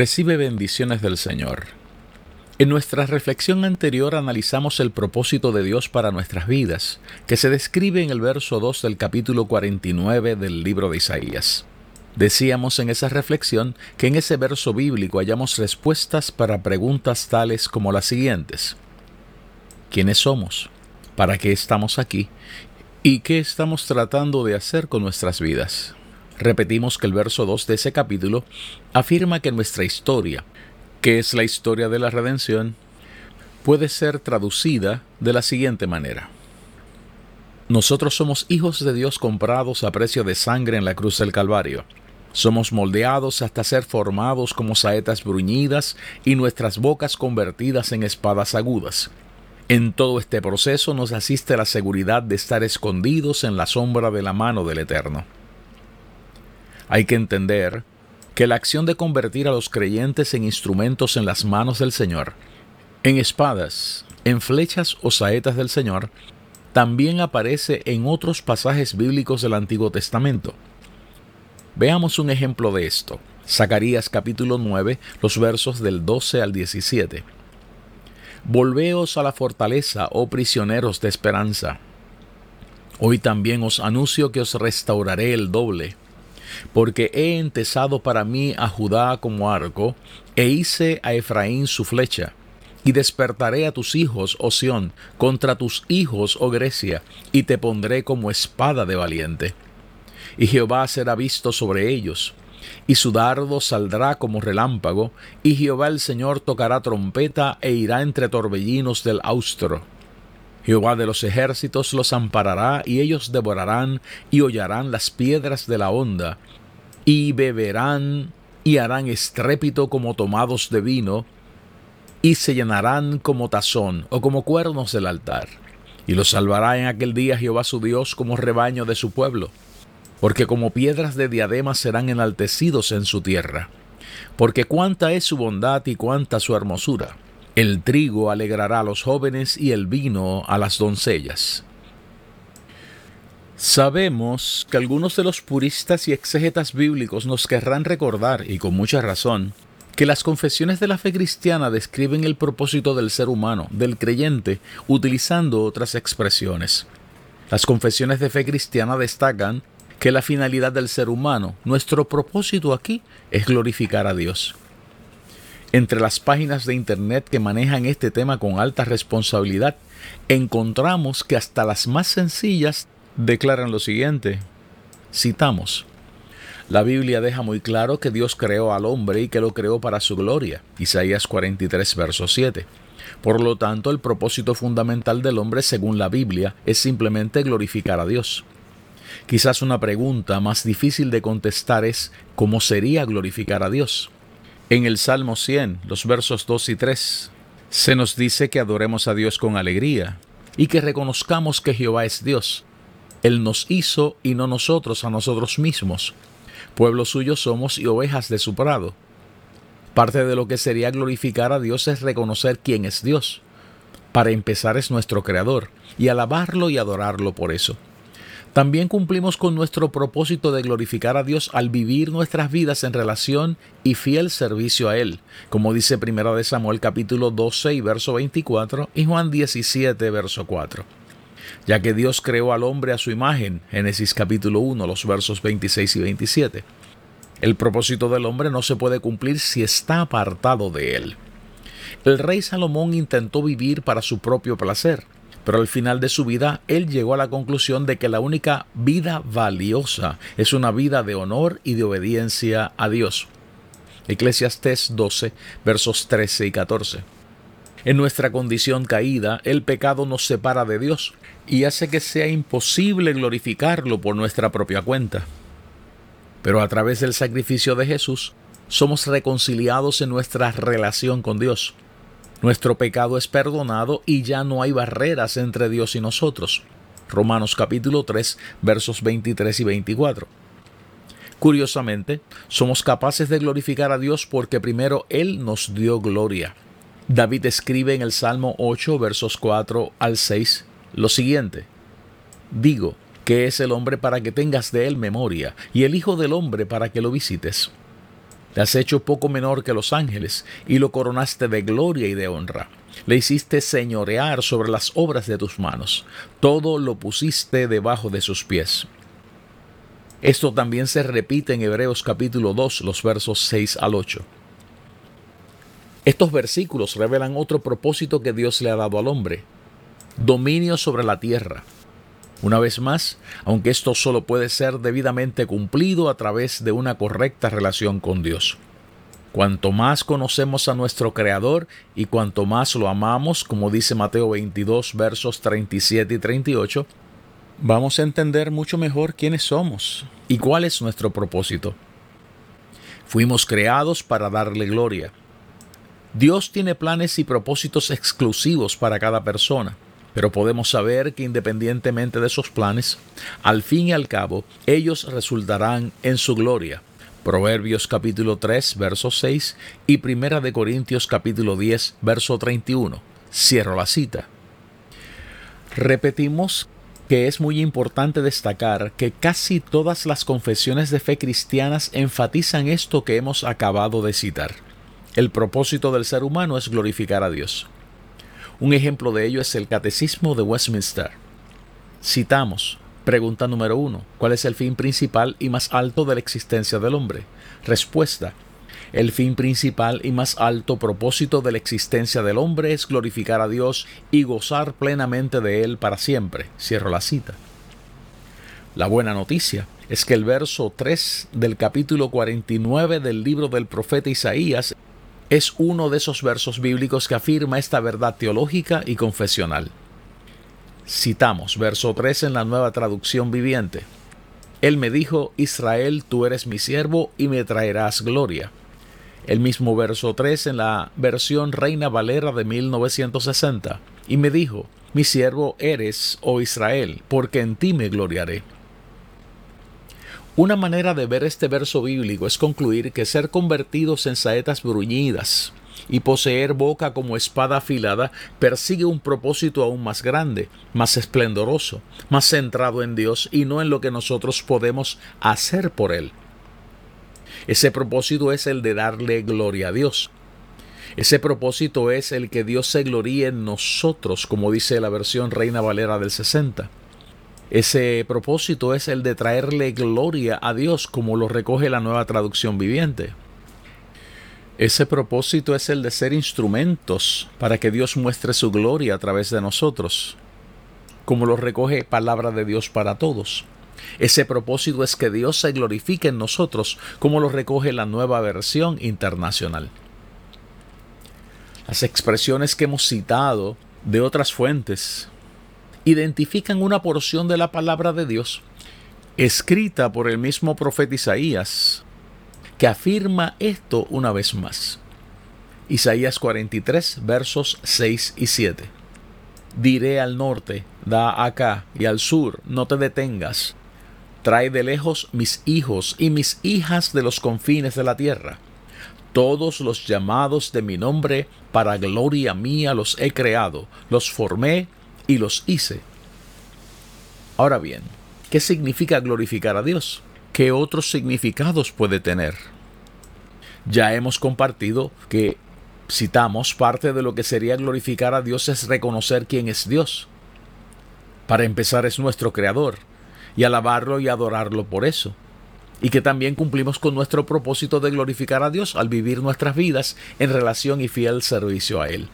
Recibe bendiciones del Señor. En nuestra reflexión anterior analizamos el propósito de Dios para nuestras vidas, que se describe en el verso 2 del capítulo 49 del libro de Isaías. Decíamos en esa reflexión que en ese verso bíblico hallamos respuestas para preguntas tales como las siguientes. ¿Quiénes somos? ¿Para qué estamos aquí? ¿Y qué estamos tratando de hacer con nuestras vidas? Repetimos que el verso 2 de ese capítulo afirma que nuestra historia, que es la historia de la redención, puede ser traducida de la siguiente manera. Nosotros somos hijos de Dios comprados a precio de sangre en la cruz del Calvario. Somos moldeados hasta ser formados como saetas bruñidas y nuestras bocas convertidas en espadas agudas. En todo este proceso nos asiste la seguridad de estar escondidos en la sombra de la mano del Eterno. Hay que entender que la acción de convertir a los creyentes en instrumentos en las manos del Señor, en espadas, en flechas o saetas del Señor, también aparece en otros pasajes bíblicos del Antiguo Testamento. Veamos un ejemplo de esto. Zacarías capítulo 9, los versos del 12 al 17. Volveos a la fortaleza, oh prisioneros de esperanza. Hoy también os anuncio que os restauraré el doble porque he entesado para mí a Judá como arco, e hice a Efraín su flecha. Y despertaré a tus hijos, oh Sión, contra tus hijos, oh Grecia, y te pondré como espada de valiente. Y Jehová será visto sobre ellos, y su dardo saldrá como relámpago, y Jehová el Señor tocará trompeta e irá entre torbellinos del austro Jehová de los ejércitos los amparará y ellos devorarán y hollarán las piedras de la honda y beberán y harán estrépito como tomados de vino y se llenarán como tazón o como cuernos del altar. Y los salvará en aquel día Jehová su Dios como rebaño de su pueblo, porque como piedras de diadema serán enaltecidos en su tierra. Porque cuánta es su bondad y cuánta su hermosura el trigo alegrará a los jóvenes y el vino a las doncellas. Sabemos que algunos de los puristas y exégetas bíblicos nos querrán recordar, y con mucha razón, que las confesiones de la fe cristiana describen el propósito del ser humano, del creyente, utilizando otras expresiones. Las confesiones de fe cristiana destacan que la finalidad del ser humano, nuestro propósito aquí, es glorificar a Dios. Entre las páginas de Internet que manejan este tema con alta responsabilidad, encontramos que hasta las más sencillas declaran lo siguiente. Citamos. La Biblia deja muy claro que Dios creó al hombre y que lo creó para su gloria. Isaías 43, verso 7. Por lo tanto, el propósito fundamental del hombre, según la Biblia, es simplemente glorificar a Dios. Quizás una pregunta más difícil de contestar es ¿cómo sería glorificar a Dios? En el Salmo 100, los versos 2 y 3, se nos dice que adoremos a Dios con alegría y que reconozcamos que Jehová es Dios. Él nos hizo y no nosotros a nosotros mismos. Pueblo suyo somos y ovejas de su prado. Parte de lo que sería glorificar a Dios es reconocer quién es Dios. Para empezar es nuestro Creador y alabarlo y adorarlo por eso. También cumplimos con nuestro propósito de glorificar a Dios al vivir nuestras vidas en relación y fiel servicio a Él, como dice 1 de Samuel capítulo 12 y verso 24 y Juan 17 verso 4. Ya que Dios creó al hombre a su imagen, Génesis capítulo 1 los versos 26 y 27. El propósito del hombre no se puede cumplir si está apartado de Él. El rey Salomón intentó vivir para su propio placer, pero al final de su vida él llegó a la conclusión de que la única vida valiosa es una vida de honor y de obediencia a Dios. Eclesiastés 12, versos 13 y 14. En nuestra condición caída, el pecado nos separa de Dios y hace que sea imposible glorificarlo por nuestra propia cuenta. Pero a través del sacrificio de Jesús, somos reconciliados en nuestra relación con Dios. Nuestro pecado es perdonado y ya no hay barreras entre Dios y nosotros. Romanos capítulo 3 versos 23 y 24. Curiosamente, somos capaces de glorificar a Dios porque primero Él nos dio gloria. David escribe en el Salmo 8 versos 4 al 6 lo siguiente. Digo, que es el hombre para que tengas de él memoria, y el Hijo del hombre para que lo visites. Le has hecho poco menor que los ángeles, y lo coronaste de gloria y de honra. Le hiciste señorear sobre las obras de tus manos. Todo lo pusiste debajo de sus pies. Esto también se repite en Hebreos capítulo 2, los versos 6 al 8. Estos versículos revelan otro propósito que Dios le ha dado al hombre, dominio sobre la tierra. Una vez más, aunque esto solo puede ser debidamente cumplido a través de una correcta relación con Dios. Cuanto más conocemos a nuestro Creador y cuanto más lo amamos, como dice Mateo 22 versos 37 y 38, vamos a entender mucho mejor quiénes somos y cuál es nuestro propósito. Fuimos creados para darle gloria. Dios tiene planes y propósitos exclusivos para cada persona. Pero podemos saber que independientemente de esos planes, al fin y al cabo, ellos resultarán en su gloria. Proverbios capítulo 3, verso 6 y Primera de Corintios capítulo 10, verso 31. Cierro la cita. Repetimos que es muy importante destacar que casi todas las confesiones de fe cristianas enfatizan esto que hemos acabado de citar. El propósito del ser humano es glorificar a Dios. Un ejemplo de ello es el Catecismo de Westminster. Citamos, pregunta número uno, ¿cuál es el fin principal y más alto de la existencia del hombre? Respuesta, el fin principal y más alto propósito de la existencia del hombre es glorificar a Dios y gozar plenamente de Él para siempre. Cierro la cita. La buena noticia es que el verso 3 del capítulo 49 del libro del profeta Isaías es uno de esos versos bíblicos que afirma esta verdad teológica y confesional. Citamos verso 3 en la nueva traducción viviente. Él me dijo, Israel, tú eres mi siervo y me traerás gloria. El mismo verso 3 en la versión Reina Valera de 1960. Y me dijo, mi siervo eres, oh Israel, porque en ti me gloriaré. Una manera de ver este verso bíblico es concluir que ser convertidos en saetas bruñidas y poseer boca como espada afilada persigue un propósito aún más grande, más esplendoroso, más centrado en Dios y no en lo que nosotros podemos hacer por Él. Ese propósito es el de darle gloria a Dios. Ese propósito es el que Dios se gloríe en nosotros, como dice la versión Reina Valera del 60. Ese propósito es el de traerle gloria a Dios, como lo recoge la nueva traducción viviente. Ese propósito es el de ser instrumentos para que Dios muestre su gloria a través de nosotros, como lo recoge palabra de Dios para todos. Ese propósito es que Dios se glorifique en nosotros, como lo recoge la nueva versión internacional. Las expresiones que hemos citado de otras fuentes identifican una porción de la palabra de Dios escrita por el mismo profeta Isaías, que afirma esto una vez más. Isaías 43, versos 6 y 7. Diré al norte, da acá, y al sur, no te detengas. Trae de lejos mis hijos y mis hijas de los confines de la tierra. Todos los llamados de mi nombre, para gloria mía los he creado, los formé y los hice. Ahora bien, ¿qué significa glorificar a Dios? ¿Qué otros significados puede tener? Ya hemos compartido que, citamos, parte de lo que sería glorificar a Dios es reconocer quién es Dios. Para empezar es nuestro Creador, y alabarlo y adorarlo por eso. Y que también cumplimos con nuestro propósito de glorificar a Dios al vivir nuestras vidas en relación y fiel servicio a Él.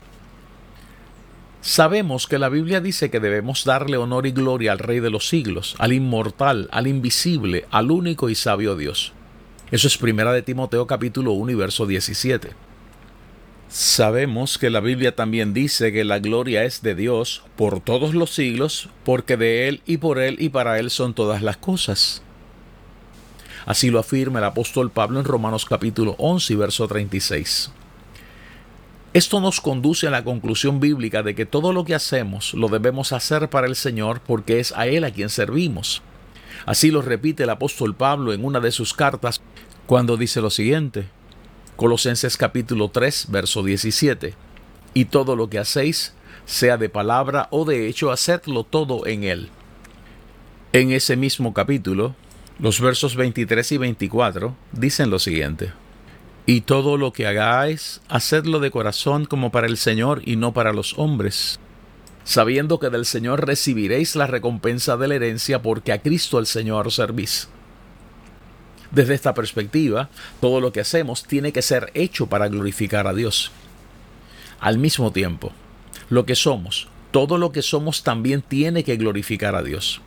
Sabemos que la Biblia dice que debemos darle honor y gloria al Rey de los siglos, al inmortal, al invisible, al único y sabio Dios. Eso es primera de Timoteo capítulo 1 y verso 17. Sabemos que la Biblia también dice que la gloria es de Dios por todos los siglos, porque de Él y por Él y para Él son todas las cosas. Así lo afirma el apóstol Pablo en Romanos capítulo 11 y verso 36. Esto nos conduce a la conclusión bíblica de que todo lo que hacemos lo debemos hacer para el Señor porque es a Él a quien servimos. Así lo repite el apóstol Pablo en una de sus cartas cuando dice lo siguiente, Colosenses capítulo 3, verso 17, y todo lo que hacéis, sea de palabra o de hecho, hacedlo todo en Él. En ese mismo capítulo, los versos 23 y 24 dicen lo siguiente, y todo lo que hagáis, hacedlo de corazón como para el Señor y no para los hombres, sabiendo que del Señor recibiréis la recompensa de la herencia porque a Cristo el Señor servís. Desde esta perspectiva, todo lo que hacemos tiene que ser hecho para glorificar a Dios. Al mismo tiempo, lo que somos, todo lo que somos también tiene que glorificar a Dios.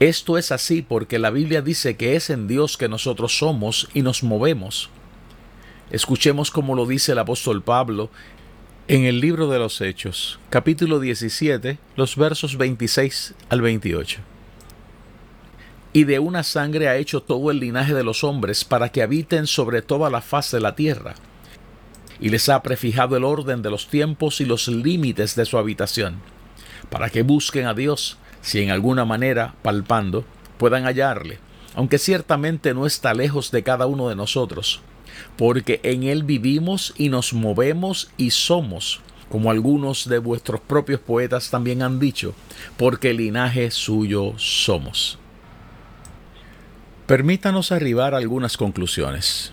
Esto es así porque la Biblia dice que es en Dios que nosotros somos y nos movemos. Escuchemos como lo dice el apóstol Pablo en el libro de los Hechos, capítulo 17, los versos 26 al 28. Y de una sangre ha hecho todo el linaje de los hombres para que habiten sobre toda la faz de la tierra. Y les ha prefijado el orden de los tiempos y los límites de su habitación, para que busquen a Dios, si en alguna manera, palpando, puedan hallarle, aunque ciertamente no está lejos de cada uno de nosotros porque en Él vivimos y nos movemos y somos, como algunos de vuestros propios poetas también han dicho, porque linaje suyo somos. Permítanos arribar a algunas conclusiones.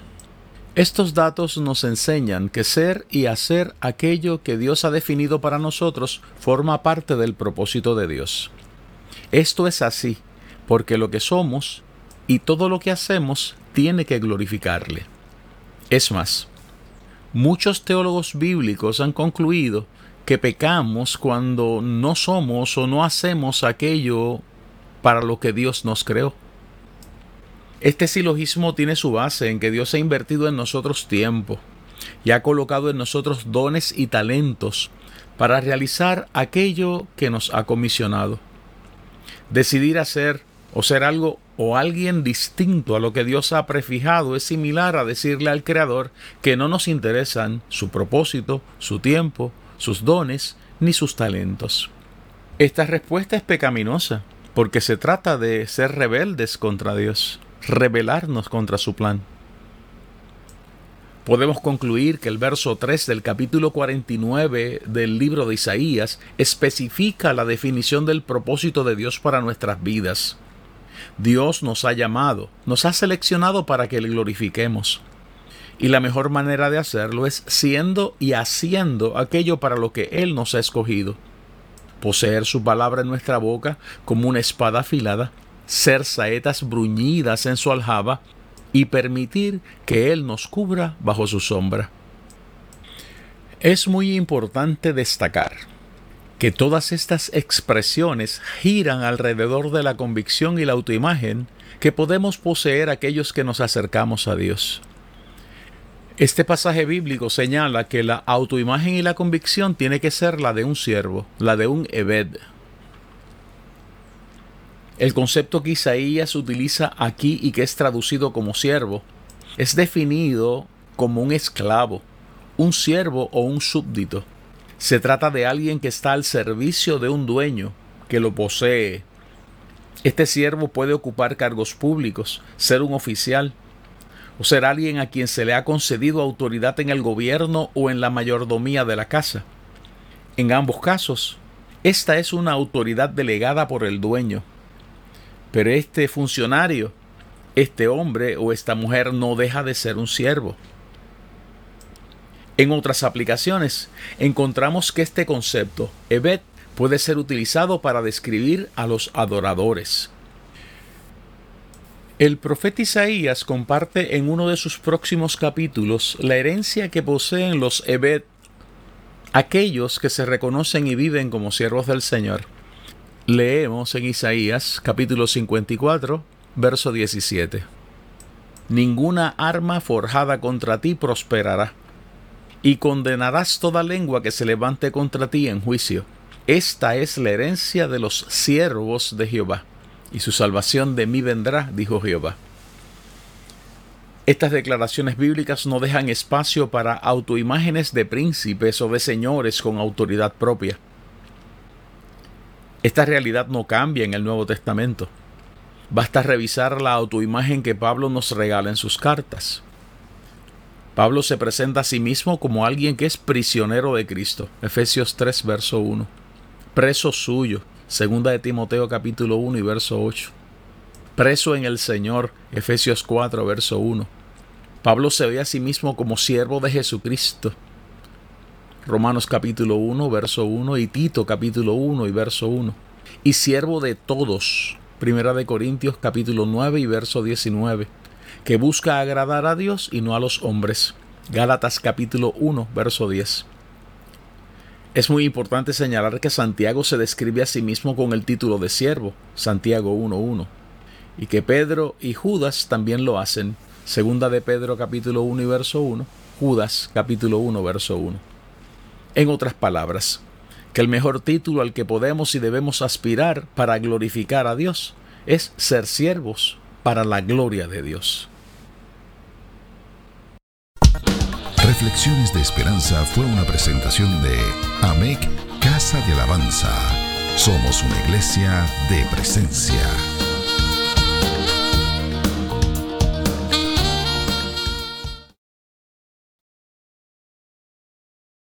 Estos datos nos enseñan que ser y hacer aquello que Dios ha definido para nosotros forma parte del propósito de Dios. Esto es así porque lo que somos y todo lo que hacemos tiene que glorificarle. Es más, muchos teólogos bíblicos han concluido que pecamos cuando no somos o no hacemos aquello para lo que Dios nos creó. Este silogismo tiene su base en que Dios ha invertido en nosotros tiempo y ha colocado en nosotros dones y talentos para realizar aquello que nos ha comisionado. Decidir hacer o ser algo o alguien distinto a lo que Dios ha prefijado es similar a decirle al Creador que no nos interesan su propósito, su tiempo, sus dones ni sus talentos. Esta respuesta es pecaminosa porque se trata de ser rebeldes contra Dios, rebelarnos contra su plan. Podemos concluir que el verso 3 del capítulo 49 del libro de Isaías especifica la definición del propósito de Dios para nuestras vidas. Dios nos ha llamado, nos ha seleccionado para que le glorifiquemos. Y la mejor manera de hacerlo es siendo y haciendo aquello para lo que Él nos ha escogido. Poseer su palabra en nuestra boca como una espada afilada, ser saetas bruñidas en su aljaba y permitir que Él nos cubra bajo su sombra. Es muy importante destacar que todas estas expresiones giran alrededor de la convicción y la autoimagen que podemos poseer aquellos que nos acercamos a Dios. Este pasaje bíblico señala que la autoimagen y la convicción tiene que ser la de un siervo, la de un Ebed. El concepto que Isaías utiliza aquí y que es traducido como siervo es definido como un esclavo, un siervo o un súbdito. Se trata de alguien que está al servicio de un dueño que lo posee. Este siervo puede ocupar cargos públicos, ser un oficial, o ser alguien a quien se le ha concedido autoridad en el gobierno o en la mayordomía de la casa. En ambos casos, esta es una autoridad delegada por el dueño. Pero este funcionario, este hombre o esta mujer no deja de ser un siervo. En otras aplicaciones, encontramos que este concepto, Evet, puede ser utilizado para describir a los adoradores. El profeta Isaías comparte en uno de sus próximos capítulos la herencia que poseen los Evet, aquellos que se reconocen y viven como siervos del Señor. Leemos en Isaías capítulo 54, verso 17. ninguna arma forjada contra ti prosperará, y condenarás toda lengua que se levante contra ti en juicio. Esta es la herencia de los siervos de Jehová, y su salvación de mí vendrá, dijo Jehová. Estas declaraciones bíblicas no dejan espacio para autoimágenes de príncipes o de señores con autoridad propia. Esta realidad no cambia en el Nuevo Testamento. Basta revisar la autoimagen que Pablo nos regala en sus cartas. Pablo se presenta a sí mismo como alguien que es prisionero de Cristo. Efesios 3, verso 1. Preso suyo. Segunda de Timoteo capítulo 1 y verso 8. Preso en el Señor. Efesios 4, verso 1. Pablo se ve a sí mismo como siervo de Jesucristo. Romanos capítulo 1, verso 1 y Tito capítulo 1 y verso 1. Y siervo de todos. Primera de Corintios capítulo 9 y verso 19. Que busca agradar a Dios y no a los hombres. Gálatas capítulo 1, verso 10. Es muy importante señalar que Santiago se describe a sí mismo con el título de siervo, Santiago 1.1, y que Pedro y Judas también lo hacen, Segunda de Pedro capítulo 1 y verso 1, Judas capítulo 1 verso 1. En otras palabras, que el mejor título al que podemos y debemos aspirar para glorificar a Dios es ser siervos para la gloria de Dios. Reflexiones de Esperanza fue una presentación de AMEC Casa de Alabanza. Somos una iglesia de presencia.